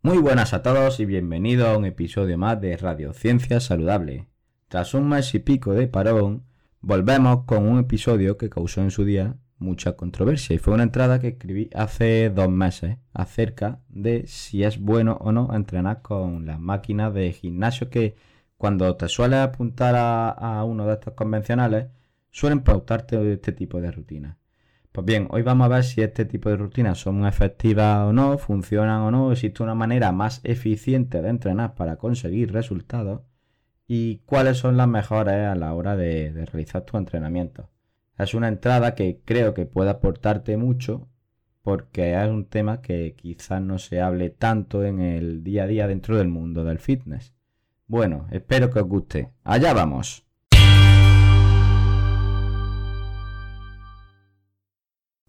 Muy buenas a todos y bienvenido a un episodio más de Radio Ciencia Saludable. Tras un mes y pico de parón, volvemos con un episodio que causó en su día mucha controversia y fue una entrada que escribí hace dos meses acerca de si es bueno o no entrenar con las máquinas de gimnasio que cuando te sueles apuntar a, uno de estos convencionales suelen pautarte este tipo de rutinas. Pues bien, hoy vamos a ver si este tipo de rutinas son efectivas o no, funcionan o no, existe una manera más eficiente de entrenar para conseguir resultados y cuáles son las mejores a la hora de, realizar tu entrenamiento. Es una entrada que creo que puede aportarte mucho porque es un tema que quizás no se hable tanto en el día a día dentro del mundo del fitness. Bueno, espero que os guste. Allá vamos.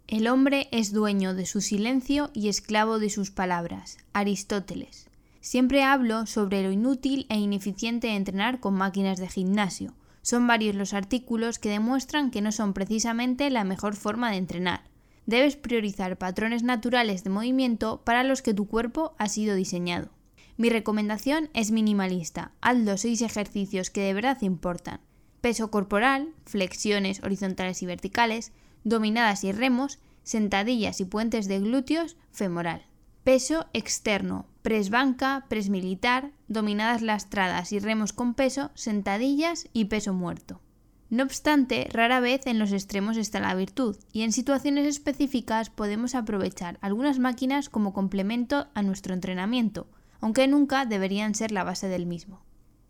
El hombre es dueño de su silencio y esclavo de sus palabras. Aristóteles. Siempre hablo sobre lo inútil e ineficiente de entrenar con máquinas de gimnasio. Son varios los artículos que demuestran que no son precisamente la mejor forma de entrenar. Debes priorizar patrones naturales de movimiento para los que tu cuerpo ha sido diseñado. Mi recomendación es minimalista. Haz los seis ejercicios que de verdad importan. Peso corporal, flexiones horizontales y verticales, dominadas y remos, sentadillas y puentes de glúteos, femoral. Peso externo, press banca, press militar, dominadas lastradas y remos con peso, sentadillas y peso muerto. No obstante, rara vez en los extremos está la virtud, y en situaciones específicas podemos aprovechar algunas máquinas como complemento a nuestro entrenamiento, aunque nunca deberían ser la base del mismo.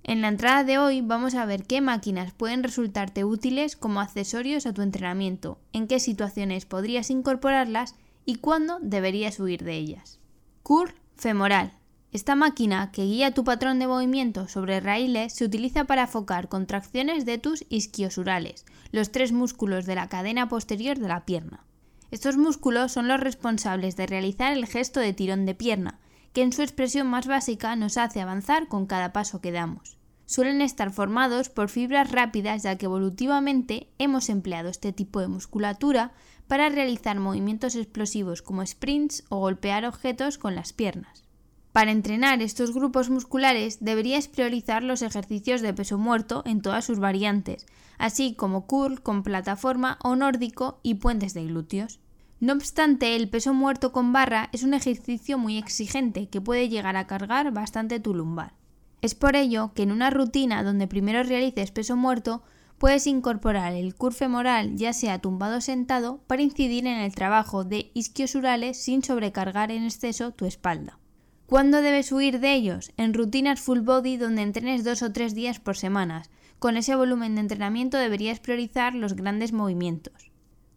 En la entrada de hoy vamos a ver qué máquinas pueden resultarte útiles como accesorios a tu entrenamiento, en qué situaciones podrías incorporarlas y cuándo deberías huir de ellas. Curl femoral. Esta máquina que guía tu patrón de movimiento sobre raíles se utiliza para enfocar contracciones de tus isquiosurales, los tres músculos de la cadena posterior de la pierna. Estos músculos son los responsables de realizar el gesto de tirón de pierna, que en su expresión más básica nos hace avanzar con cada paso que damos. Suelen estar formados por fibras rápidas ya que evolutivamente hemos empleado este tipo de musculatura para realizar movimientos explosivos como sprints o golpear objetos con las piernas. Para entrenar estos grupos musculares deberías priorizar los ejercicios de peso muerto en todas sus variantes, así como curl con plataforma o nórdico y puentes de glúteos. No obstante, el peso muerto con barra es un ejercicio muy exigente que puede llegar a cargar bastante tu lumbar. Es por ello que en una rutina donde primero realices peso muerto, puedes incorporar el curve femoral ya sea tumbado o sentado para incidir en el trabajo de isquiosurales sin sobrecargar en exceso tu espalda. ¿Cuándo debes huir de ellos? En rutinas full body donde entrenes dos o tres días por semana. Con ese volumen de entrenamiento deberías priorizar los grandes movimientos.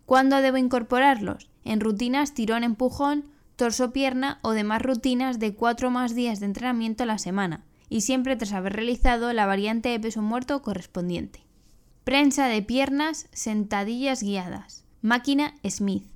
¿Cuándo debo incorporarlos? en rutinas tirón-empujón, torso-pierna o demás rutinas de 4 más días de entrenamiento a la semana, y siempre tras haber realizado la variante de peso muerto correspondiente. Prensa de piernas, sentadillas guiadas. Máquina Smith.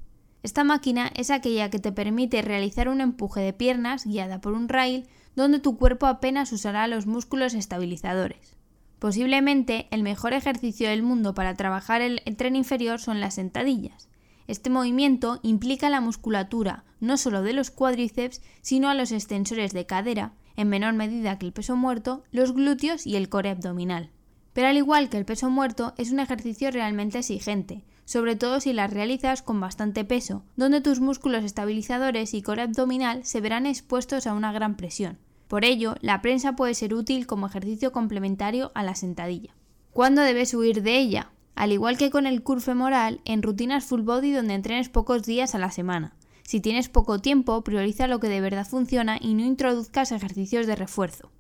Esta máquina es aquella que te permite realizar un empuje de piernas guiada por un rail donde tu cuerpo apenas usará los músculos estabilizadores. Posiblemente el mejor ejercicio del mundo para trabajar el tren inferior son las sentadillas. Este movimiento implica la musculatura no solo de los cuádriceps, sino a los extensores de cadera, en menor medida que el peso muerto, los glúteos y el core abdominal. Pero al igual que el peso muerto, es un ejercicio realmente exigente, sobre todo si las realizas con bastante peso, donde tus músculos estabilizadores y core abdominal se verán expuestos a una gran presión. Por ello, la prensa puede ser útil como ejercicio complementario a la sentadilla. ¿Cuándo debes huir de ella? Al igual que con el curve femoral, en rutinas full body donde entrenes pocos días a la semana. Si tienes poco tiempo, prioriza lo que de verdad funciona y no introduzcas ejercicios de refuerzo.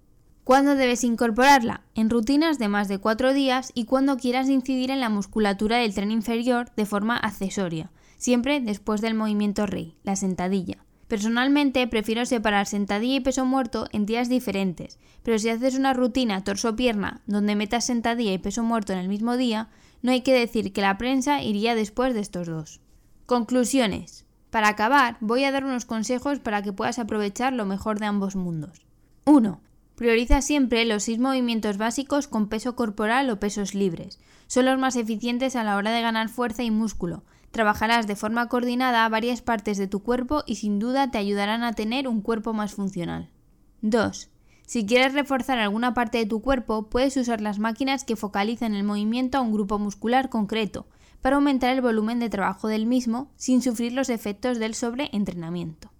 ¿Cuándo debes incorporarla? En rutinas de más de 4 días y cuando quieras incidir en la musculatura del tren inferior de forma accesoria, siempre después del movimiento rey, la sentadilla. Personalmente prefiero separar sentadilla y peso muerto en días diferentes, pero si haces una rutina torso-pierna donde metas sentadilla y peso muerto en el mismo día, no hay que decir que la prensa iría después de estos dos. Conclusiones. Para acabar, voy a dar unos consejos para que puedas aprovechar lo mejor de ambos mundos. 1. Prioriza siempre los seis movimientos básicos con peso corporal o pesos libres. Son los más eficientes a la hora de ganar fuerza y músculo, Trabajarás de forma coordinada varias partes de tu cuerpo y sin duda te ayudarán a tener un cuerpo más funcional. 2. Si quieres reforzar alguna parte de tu cuerpo, puedes usar las máquinas que focalizan el movimiento a un grupo muscular concreto, para aumentar el volumen de trabajo del mismo sin sufrir los efectos del sobreentrenamiento.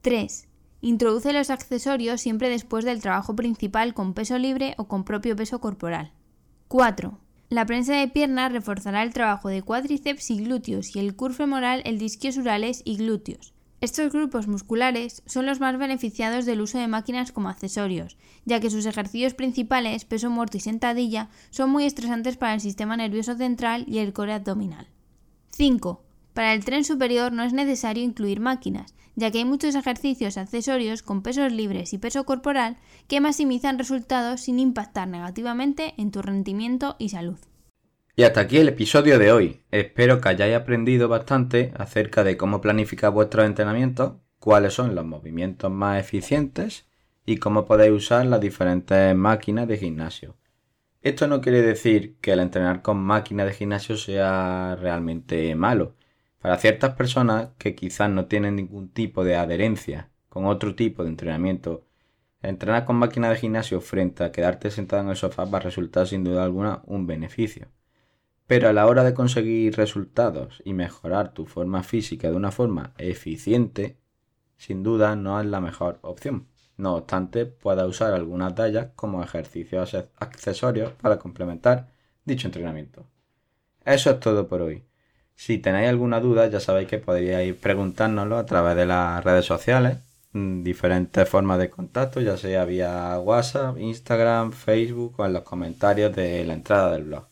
3. Introduce los accesorios siempre después del trabajo principal con peso libre o con propio peso corporal. 4. La prensa de piernas reforzará el trabajo de cuádriceps y glúteos y el curve femoral el disquiosurales y glúteos. Estos grupos musculares son los más beneficiados del uso de máquinas como accesorios, ya que sus ejercicios principales, peso muerto y sentadilla, son muy estresantes para el sistema nervioso central y el core abdominal. 5. Para el tren superior no es necesario incluir máquinas, ya que hay muchos ejercicios accesorios con pesos libres y peso corporal que maximizan resultados sin impactar negativamente en tu rendimiento y salud. Y hasta aquí el episodio de hoy. Espero que hayáis aprendido bastante acerca de cómo planificar vuestros entrenamientos, cuáles son los movimientos más eficientes y cómo podéis usar las diferentes máquinas de gimnasio. Esto no quiere decir que el entrenar con máquinas de gimnasio sea realmente malo, para ciertas personas que quizás no tienen ningún tipo de adherencia con otro tipo de entrenamiento, entrenar con máquina de gimnasio frente a quedarte sentado en el sofá va a resultar sin duda alguna un beneficio. Pero a la hora de conseguir resultados y mejorar tu forma física de una forma eficiente, sin duda no es la mejor opción. No obstante, pueda usar algunas tallas como ejercicios accesorios para complementar dicho entrenamiento. Eso es todo por hoy. Si tenéis alguna duda, ya sabéis que podríais preguntárnoslo a través de las redes sociales, mm, diferentes formas de contacto, ya sea vía WhatsApp, Instagram, Facebook o en los comentarios de la entrada del blog.